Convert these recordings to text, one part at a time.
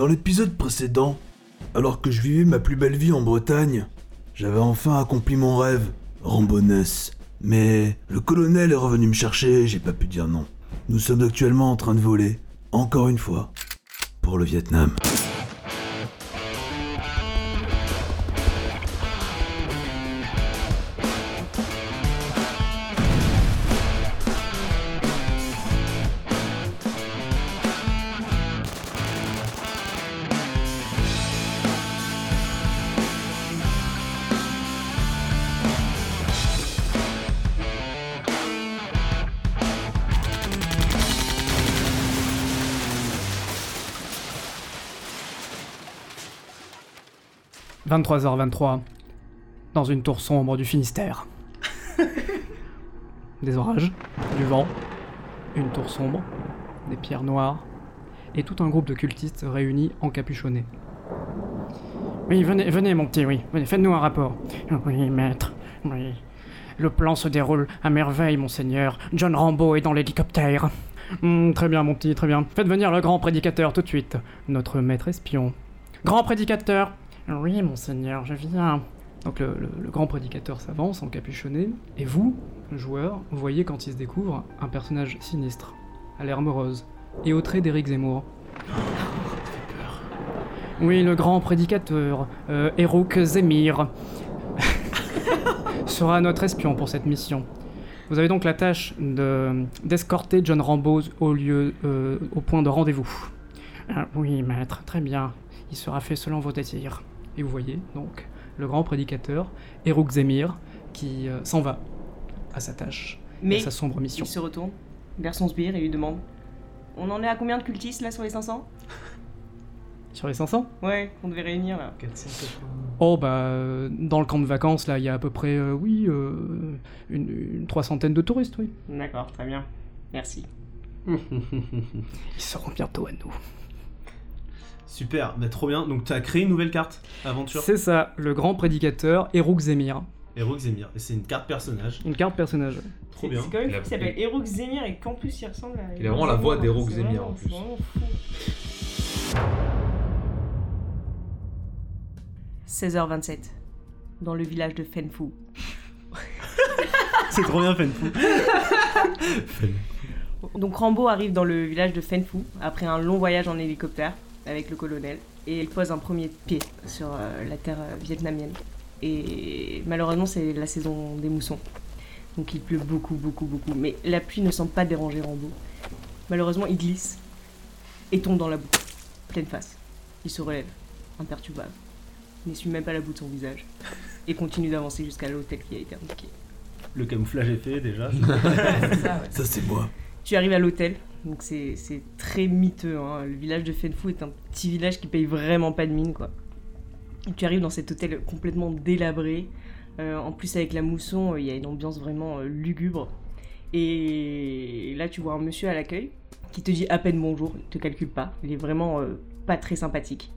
Dans l'épisode précédent, alors que je vivais ma plus belle vie en Bretagne, j'avais enfin accompli mon rêve, Rambonnes. Mais le colonel est revenu me chercher j'ai pas pu dire non. Nous sommes actuellement en train de voler, encore une fois, pour le Vietnam. « 23h23, dans une tour sombre du Finistère. des orages, du vent, une tour sombre, des pierres noires, et tout un groupe de cultistes réunis encapuchonnés. Oui, venez, venez, mon petit, oui, venez, faites-nous un rapport. Oui, maître, oui. Le plan se déroule à merveille, monseigneur. John Rambo est dans l'hélicoptère. Hmm, très bien, mon petit, très bien. Faites venir le grand prédicateur tout de suite. Notre maître espion. Grand prédicateur Oui, monseigneur, je viens. Donc le, grand prédicateur s'avance, encapuchonné, et vous, joueur, voyez quand il se découvre un personnage sinistre, à l'air morose, et au trait d'Éric Zemmour. Oui, le grand prédicateur, euh, Hérouk Zemir, sera notre espion pour cette mission. Vous avez donc la tâche de d'escorter John Rambo au lieu, euh, au point de rendez-vous. Ah, oui, maître, très bien. Il sera fait selon vos désirs. Et vous voyez donc le grand prédicateur, Hérouk Zemir, qui euh, s'en va à sa tâche, Mais à sa sombre mission. il se retourne vers son sbire et lui demande On en est à combien de cultistes là sur les 500 Sur les 500 Ouais, on devait réunir là. 480. Oh bah euh, dans le camp de vacances là il y a à peu près euh, oui euh, une, une trois centaines de touristes oui. D'accord, très bien. Merci. Ils seront bientôt à nous. Super, bah, trop bien. Donc tu as créé une nouvelle carte aventure C'est ça, le grand prédicateur Hérouk Zemir. Héroïque Zemir. Et c'est une carte personnage. Une carte personnage. Trop C'est bien. c'est quand même qui s'appelle Hérouk Zemir et qu'en plus il ressemble à. Il a vraiment la voix d'Hérouk C'est Zemir, vraiment- en plus. C'est vraiment fou. 16h27, dans le village de Fenfu. C'est trop bien, Fenfou. Donc Rambo arrive dans le village de Fenfu après un long voyage en hélicoptère avec le colonel et il pose un premier pied sur euh, la terre euh, vietnamienne. Et malheureusement c'est la saison des moussons. Donc il pleut beaucoup, beaucoup, beaucoup. Mais la pluie ne semble pas déranger Rambo. Malheureusement il glisse et tombe dans la boue, pleine face. Il se relève, imperturbable. Il n'essuie même pas la boue de son visage et continue d'avancer jusqu'à l'hôtel qui a été indiqué. Le camouflage est fait déjà. Ça, c'est moi. Tu arrives à l'hôtel, donc c'est très miteux. hein. Le village de Fenfu est un petit village qui paye vraiment pas de mine, quoi. Tu arrives dans cet hôtel complètement délabré. Euh, en plus, avec la mousson, euh, il y a une ambiance vraiment euh, lugubre. Et là, tu vois un monsieur à l'accueil qui te dit à peine bonjour, il te calcule pas. Il est vraiment pas très sympathique.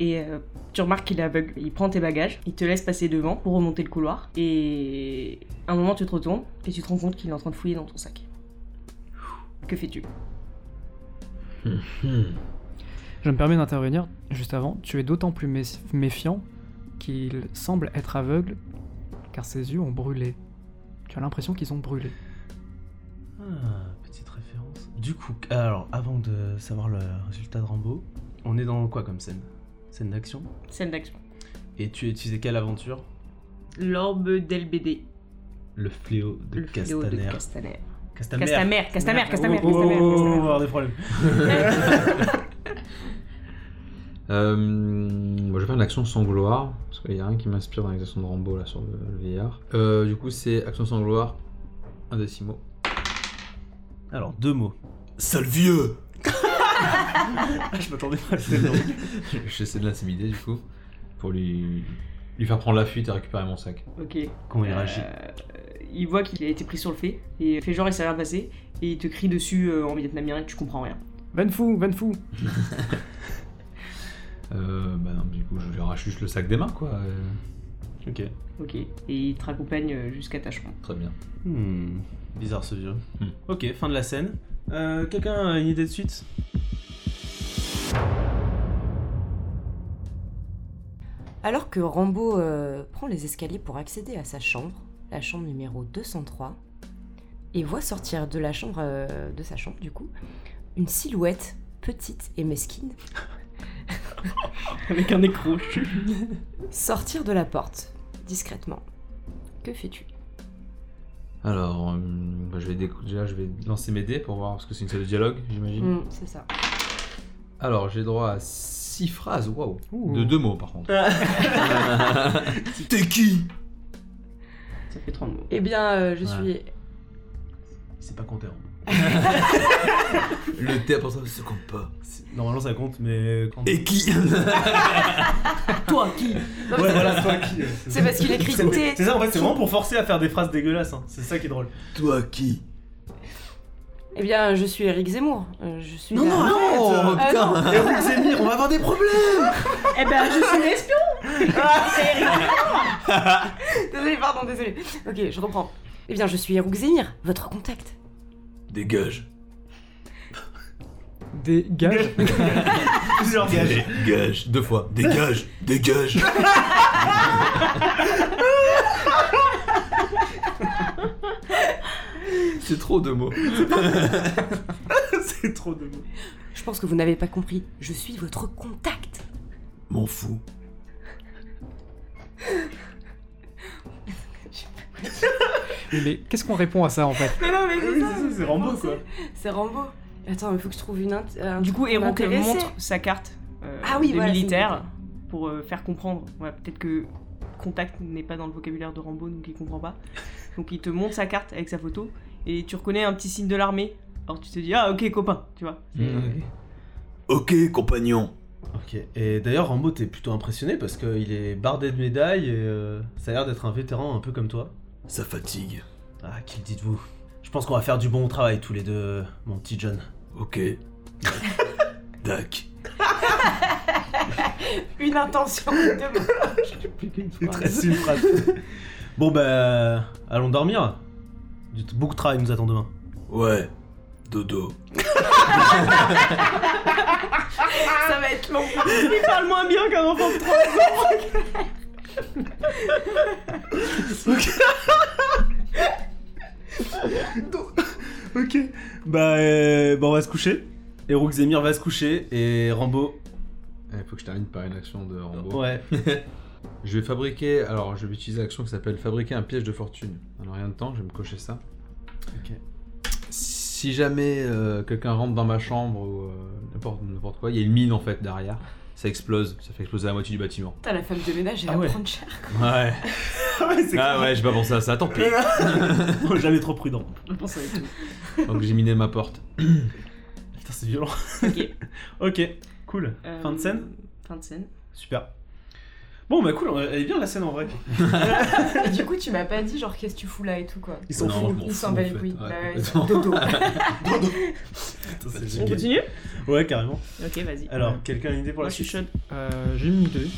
Et tu remarques qu'il est aveugle. Il prend tes bagages, il te laisse passer devant pour remonter le couloir. Et à un moment, tu te retournes et tu te rends compte qu'il est en train de fouiller dans ton sac. Que fais-tu Je me permets d'intervenir juste avant. Tu es d'autant plus mé- méfiant qu'il semble être aveugle car ses yeux ont brûlé. Tu as l'impression qu'ils ont brûlé. Ah, petite référence. Du coup, alors, avant de savoir le résultat de Rambo, on est dans quoi comme scène? Scène d'action? Scène d'action. Et tu as utilisé quelle aventure? L'orbe d'LBD. Le fléau de Le fléau de Castaner. Castamer. Castamer, Castamer, Castamer, Oh, oh, oh, Castamer, oh, on va Castamer. avoir des problèmes. Euh, moi, je vais faire une action sans gloire, parce qu'il y a rien qui m'inspire dans l'action de Rambo là sur le, le vieillard. Euh, du coup, c'est action sans gloire, un décimo. Alors, deux mots. Sale vieux Ah, je m'attendais pas à ce nom. J'essaie de l'intimider du coup, pour lui, lui faire prendre la fuite et récupérer mon sac. Ok. Comment il réagit Euh, il voit qu'il a été pris sur le fait et il fait genre il s'est rien passé et il te crie dessus euh, en vietnamien et tu comprends rien. Van fou, van fou Euh, bah non, du coup, je lui arrache juste le sac des mains quoi. euh, Ok. Ok. Et il te raccompagne euh, jusqu'à ta chambre. très bien. Hmm, bizarre ce vieux. Hmm. Ok, fin de la scène. Euh, Quelqu'un a une idée de suite? Alors que Rambo euh, prend les escaliers pour accéder à sa chambre, la chambre numéro 203, et voit sortir de la chambre, euh, de sa chambre du coup, une silhouette petite et mesquine Avec un écrou. sortir de la porte, discrètement. Que fais-tu? Alors, euh, bah, je vais déjà, je vais lancer mes dés pour voir, parce que c'est une salle de dialogue, j'imagine. Hmm, C'est ça. Alors, j'ai droit à 6 phrases, waouh. Ouh. De deux mots, par contre. T'es qui? Ça fait 30 mots. Eh bien, euh, je Ouais. suis C'est pas compté. hein. Le T pour ça, ça compte pas. C'est- Normalement ça compte, mais quand. Et qui? Toi, qui? Non, mais Ouais, c'est- voilà, toi qui. C'est parce qu'il écrit C'est T. c'est ça, en fait, c'est vraiment pour forcer à faire des phrases dégueulasses. hein. C'est ça qui est drôle. Toi qui? Eh bien, je suis Eric Zemmour. Euh, je suis. Non, la- non, arrête Ah, putain Eric Zemmour, on va avoir des problèmes Eh ben, je suis l'espion Désolé, pardon, désolé. Ok, je reprends. Eh bien, je suis Erouk Zemir, votre contact. Dégage. Des gages. Plusieurs gages. Dégage. Deux fois. Dégage. Dégage. C'est trop de mots. c'est trop de mots. Je pense que vous n'avez pas compris. Je suis votre contact. M'en fous. Mais qu'est-ce qu'on répond à ça en fait Mais non, mais Oui, c'est ça, c'est Rambo quoi. C'est Rambo. Attends, il faut que je trouve une. int- un Du coup, m'intéresser. montre sa carte euh, Ah oui, de voilà, c'est militaire une pour euh, faire comprendre. Ouais, Peut-être que contact n'est pas dans le vocabulaire de Rambo, donc il comprend pas. Donc il te montre sa carte avec sa photo et tu reconnais un petit signe de l'armée. Alors tu te dis ah ok copain, tu vois. Ok, compagnon. Ok, et d'ailleurs Rambo t'es plutôt impressionné parce qu'il est bardé de médailles et euh, ça a l'air d'être un vétéran un peu comme toi. Ça fatigue. Ah, qui le dites-vous? Je pense qu'on va faire du bon travail tous les deux, mon petit John. Ok. Dac. Une intention de reste une phrase. bon bah, allons dormir. Du- Beaucoup de travail nous attend demain. Ouais. Dodo. Ça va être long. Il parle moins bien qu'un enfant de 3 Ok. Bah, euh, bah on va se coucher. Et Rook Zemir va se coucher et Rambo. Il faut que je termine par une action de Rambo. Ouais. Je vais fabriquer, alors je vais utiliser l'action qui s'appelle fabriquer un piège de fortune. Alors rien de temps, je vais me cocher ça. Ok. Si jamais euh, quelqu'un rentre dans ma chambre ou euh, n'importe n'importe quoi, il y a une mine en fait derrière. Ça explose, ça fait exploser la moitié du bâtiment. Putain, la femme de ménage, elle Ah va ouais. prendre cher. Ouais. Ah ouais, c'est Ah ouais, j'ai pas pensé à ça, tant pis. Oh, Jamais trop prudent. Je pense avec tout. Donc j'ai miné ma porte. Putain, c'est violent. Ok. Ok, cool. Euh, Fin de scène Fin de scène. Super. Bon, bah cool, elle est bien la scène en vrai. Et du coup, tu m'as pas dit, genre, qu'est-ce que tu fous là et tout, quoi. Ils sont Non, fous. je m'en Ils s'en en battent les couilles. Ouais, Bah dodo. On continue Ouais, carrément. Ok, vas-y. Alors, Ouais. quelqu'un a une idée pour Moi la je suis suite. Euh, J'ai une idée.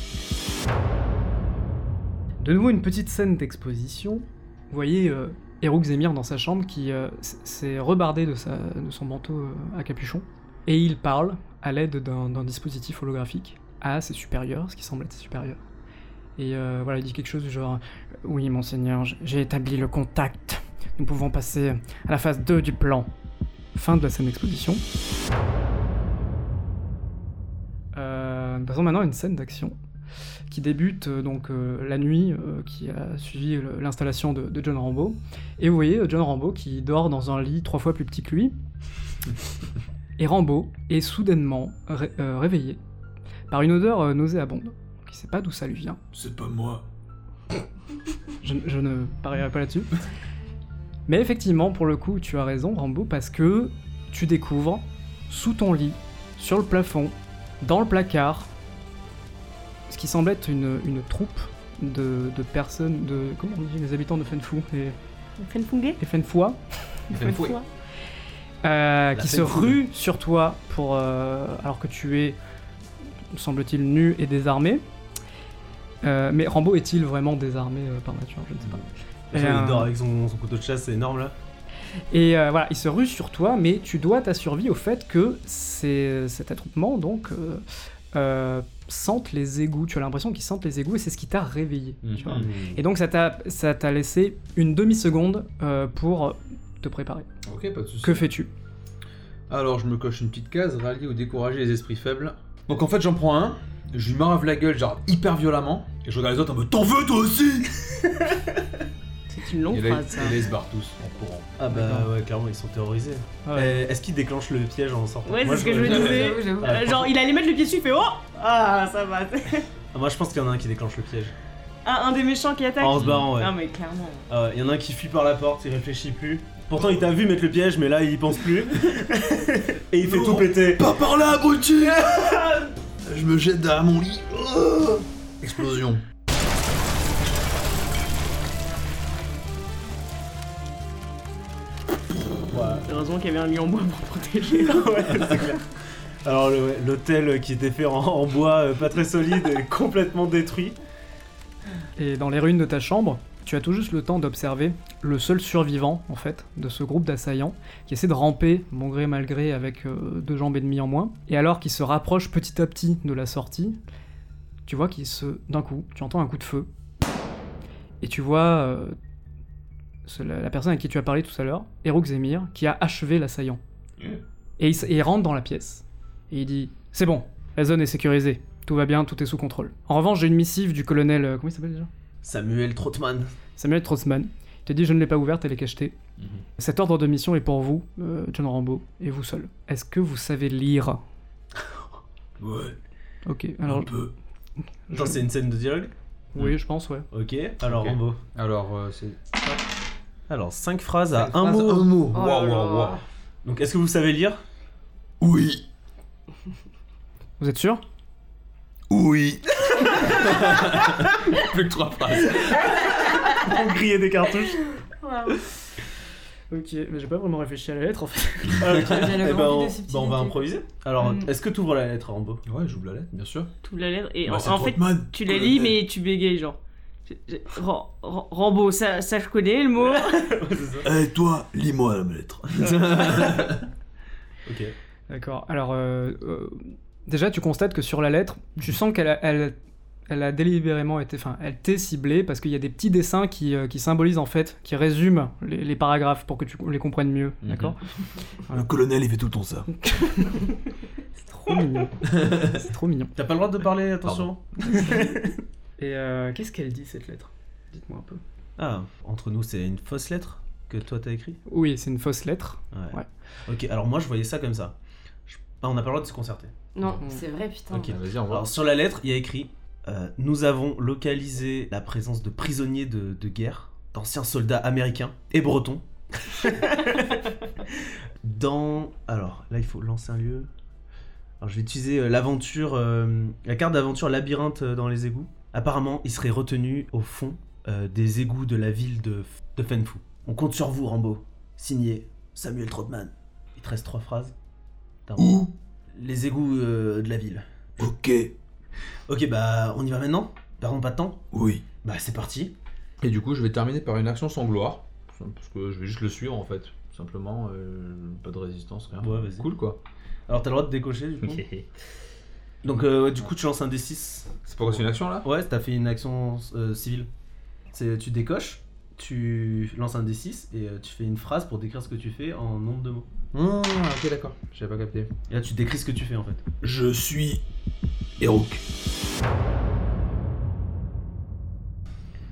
De nouveau, une petite scène d'exposition. Vous voyez euh, Hérouk Zemir dans sa chambre qui euh, s'est rebardé de, sa, de son manteau euh, à capuchon. Et il parle à l'aide d'un d'un dispositif holographique à ses supérieurs, ce qui semble être ses supérieurs. Et euh, voilà, il dit quelque chose du genre Oui, monseigneur, j'ai établi le contact. Nous pouvons passer à la phase 2 du plan. Fin de la scène d'exposition. Euh, passons maintenant à une scène d'action qui débute euh, donc euh, la nuit qui a suivi l'installation de, John Rambo. Et vous voyez John Rambo qui dort dans un lit trois fois plus petit que lui. Et Rambo est soudainement ré- réveillé par une odeur nauséabonde. Il sait pas d'où ça lui vient. C'est pas moi. Je, je ne parierai pas là-dessus. Mais effectivement, pour le coup, tu as raison, Rambo, parce que tu découvres sous ton lit, sur le plafond, dans le placard, ce qui semble être une, une troupe de, de personnes, de. Comment on dit Les habitants de Fenfou et, Fenfungé et Fenfoua Fenfoué. euh, qui se ruent sur toi pour, euh, alors que tu es, semble-t-il, nu et désarmé. Euh, mais Rambo est-il vraiment désarmé euh, par nature? Je ne sais pas. Il Et, euh, dort avec son, son couteau de chasse, c'est énorme là. Et euh, voilà, il se rue sur toi, mais tu dois ta survie au fait que c'est cet attroupement donc euh, euh, sentent les égouts. Tu as l'impression qu'ils sentent les égouts et c'est ce qui t'a réveillé. tu vois. Mhm. Et donc ça t'a ça t'a laissé une demi-seconde euh, pour te préparer. Ok, pas de soucis. Que fais-tu? Alors, je me coche une petite case, rallier ou décourager les esprits faibles. Donc en fait, j'en prends un, je lui marave la gueule, genre hyper violemment, et je regarde les autres en mode T'en veux toi aussi? C'est une longue Et là, phrase, ça. et là, ils se barrent tous en courant. Ah bah ouais, clairement, ils sont terrorisés. Ouais. Eh, Est-ce qu'il déclenche le piège en sortant? Ouais, Moi, c'est ce que je me disais. J'avoue. Euh, genre, il allait mettre le pied dessus, il fait Oh Ah, ça va. Ah, Moi, je pense qu'il y en a un qui déclenche le piège. Ah, un des méchants qui attaque En se barrant, ouais. Ah, mais clairement. Ah ouais, il y en a un qui fuit par la porte, il réfléchit plus. Pourtant, il t'a vu mettre le piège, mais là, il y pense plus. Et il fait Non. tout péter. Pas par là, abruti Je me jette derrière mon lit. Oh Explosion. Heureusement qu'il y avait un lit en bois pour protéger. Alors, le- ouais, l'hôtel qui était fait en, en bois, euh, pas très solide, est complètement détruit. Et dans les ruines de ta chambre, tu as tout juste le temps d'observer le seul survivant, en fait, de ce groupe d'assaillants, qui essaie de ramper, bon gré mal gré, avec euh, deux jambes et demie en moins. Et alors qu'il se rapproche petit à petit de la sortie, tu vois qu'il se... D'un coup, tu entends un coup de feu. Et tu vois euh, la, la personne à qui tu as parlé tout à l'heure, Eruk Zemir, qui a achevé l'assaillant. Et il, s- et il rentre dans la pièce. Et il dit C'est bon, la zone est sécurisée. Tout va bien, tout est sous contrôle. En revanche, j'ai une missive du colonel... euh, comment il s'appelle déjà? Samuel Trotman. Samuel Trotzman. Il te dit Je ne l'ai pas ouverte, elle est cachetée. Mhm. Cet ordre de mission est pour vous, euh, John Rambo, et vous seul. Est-ce que vous savez lire Ouais, Ok, un alors. peu. Attends, c'est une scène de dialogue Oui, je pense, ouais. Ok, alors Ok. Rambo. Alors, euh, c'est. Alors, 5 phrases à Cinq un phrases, mot. Un mot. Oh là. waouh, waouh. Donc, est-ce que vous savez lire? Oui, Vous êtes sûr? Oui. Plus que trois phrases. Pour griller des cartouches Ok, mais j'ai pas vraiment réfléchi à la lettre en fait. Ah, ok. Eh ben, on, bah, on va improviser. Alors, Mm. est-ce que tu ouvres la lettre, Rambo? Ouais, j'ouvre la lettre, bien sûr. Tout la lettre. Et Bah, en, c'est en fait, Trotman, tu la lis, mais tu bégayes, genre. Ram- Ram- Rambo, ça, ça je connais le mot. Ouais, c'est ça. Eh, toi, lis-moi la lettre. Ok. D'accord, alors. euh, euh, déjà, tu constates que sur la lettre, tu sens qu'elle a, elle, elle a délibérément été. Enfin, elle t'est ciblée parce qu'il y a des petits dessins qui, euh, qui symbolisent en fait, qui résument les, les paragraphes pour que tu les comprennes mieux, Mhm. d'accord Le colonel, il fait tout le temps ça. C'est trop mignon. C'est trop mignon. T'as pas le droit de parler, attention. Et euh, qu'est-ce qu'elle dit cette lettre? Dites-moi un peu. Ah, entre nous, c'est une fausse lettre que toi t'as écrit Oui, c'est une fausse lettre. Ouais. Ouais. Ok, alors moi je voyais ça comme ça. Je- Ah, on n'a pas le droit de se concerter. Non, Mm. c'est vrai, putain. Ok. Ah, Vas-y, on va. Alors sur la lettre, il y a écrit euh, Nous avons localisé la présence de prisonniers de, de guerre, d'anciens soldats américains et bretons. Dans. Alors là, il faut lancer un lieu. Alors je vais utiliser euh, l'aventure, euh, la carte d'aventure labyrinthe dans les égouts. Apparemment, il serait retenu au fond euh, des égouts de la ville de, de Fenfu. On compte sur vous, Rambo. Signé Samuel Trotman. Il te reste trois phrases. Où? Les égouts de la ville. Ok, Ok, bah on y va maintenant Perdons pas de temps oui. Bah c'est parti. Et du coup, je vais terminer par une action sans gloire. Parce que je vais juste le suivre en fait. Simplement, euh, pas de résistance, rien. Ouais, vas-y. Cool quoi. Alors t'as le droit de décocher du coup Donc euh, ouais, du coup tu lances un D6. C'est pourquoi c'est une action là? Ouais, t'as fait une action euh, civile. C'est tu décoches, tu lances un D6 et euh, tu fais une phrase pour décrire ce que tu fais en nombre de mots. Ah, ok, d'accord. J'avais pas capté. Et là tu décris ce que tu fais en fait. Je suis Erok.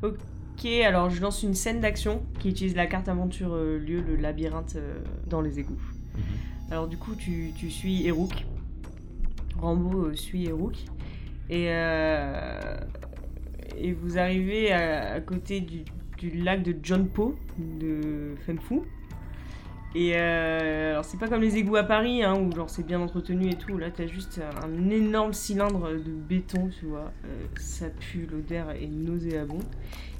Ok, alors je lance une scène d'action qui utilise la carte aventure euh, lieu, le labyrinthe euh, dans les égouts. Alors du coup, tu, tu suis Eruk. Rambo euh, suit Eruk. Et, et vous arrivez à, à côté du, du lac de John Po, de Fenfu. Et euh, alors c'est pas comme les égouts à Paris, hein, où genre c'est bien entretenu et tout. Là, t'as juste un énorme cylindre de béton, tu vois. Euh, ça pue, l'odeur est nauséabonde.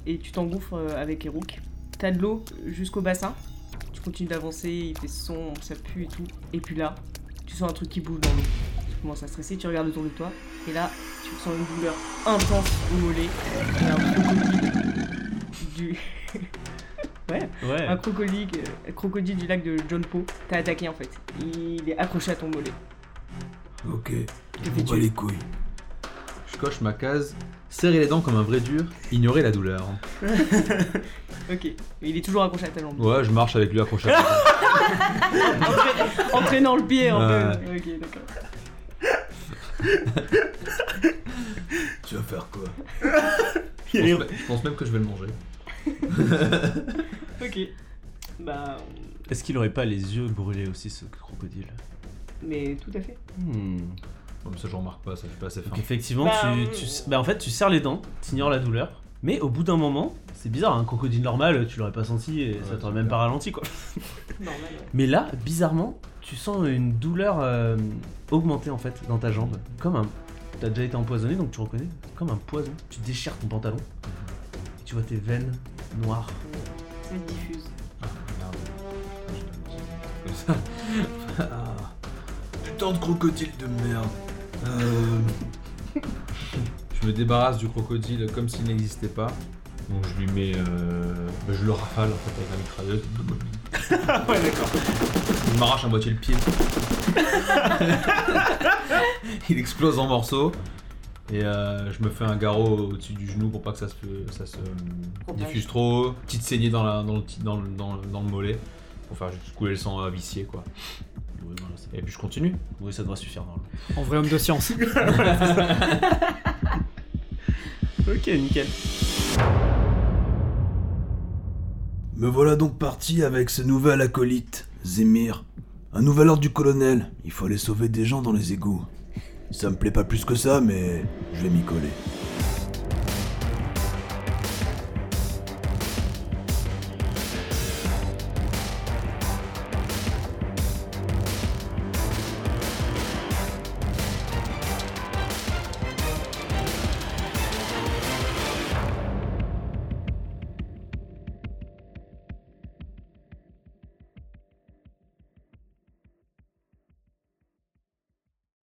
Et tu t'engouffres euh, avec Eruk. T'as de l'eau jusqu'au bassin. Tu continues d'avancer, il fait son, ça pue et tout. Et puis là, tu sens un truc qui bouge dans l'eau. Tu commences à stresser, tu regardes autour de toi. Et là, tu ressens une douleur intense au mollet. Et un du. ouais, Ouais. un crocodile, euh, crocodile du lac de John Po t'a attaqué en fait. Il est accroché à ton mollet. Ok, je bats les couilles. Je coche ma case. Serrer les dents comme un vrai dur, ignorer la douleur. Ok. Mais il est toujours accroché à ta jambe. Ouais, je marche avec lui accroché à la Entra- Entraînant le pied un Ouais. peu. Ok, d'accord. Tu vas faire quoi? Je pense, même- je pense même que je vais le manger. Ok. Bah. Est-ce qu'il aurait pas les yeux brûlés aussi, ce crocodile? Mais tout à fait. Hmm. Bon, mais ça, je remarque pas, ça, suis pas assez fin. Donc effectivement, Bah, tu, tu- bah, en fait, tu serres les dents, t'ignores la douleur, mais au bout d'un moment, c'est bizarre, un crocodile normal, tu l'aurais pas senti et ça Ouais, t'aurait c'est même clair. pas ralenti quoi. Normal. ouais. Mais là, bizarrement, tu sens une douleur euh, augmenter en fait dans ta jambe, comme un. T'as déjà été empoisonné donc tu reconnais, comme un poison. Tu déchires ton pantalon, et tu vois tes veines noires. Ça se diffuse. Ah, merde. Comme ça. Ah, Putain de crocodile de merde. Euh... Je me débarrasse du crocodile comme s'il n'existait pas. Donc je lui mets. Euh... bah, je le rafale en fait avec la mitrailleuse. ouais, d'accord. Je m'arrache à moitié le pied. Il explose en morceaux. Et euh, je me fais un garrot au-dessus du genou pour pas que ça se, ça se diffuse trop. Petite saignée dans, la, dans, le, ti- dans, le, dans, le, dans le mollet. Pour faire juste couler le sang à vicier quoi. Oui, voilà, c'est- Et puis je continue. oui, ça doit suffire normalement. En vrai homme de science. Ok, nickel. Me voilà donc parti avec ce nouvel acolyte, Zemir. Un nouvel ordre du colonel. Il faut aller sauver des gens dans les égouts. Ça me plaît pas plus que ça, mais je vais m'y coller.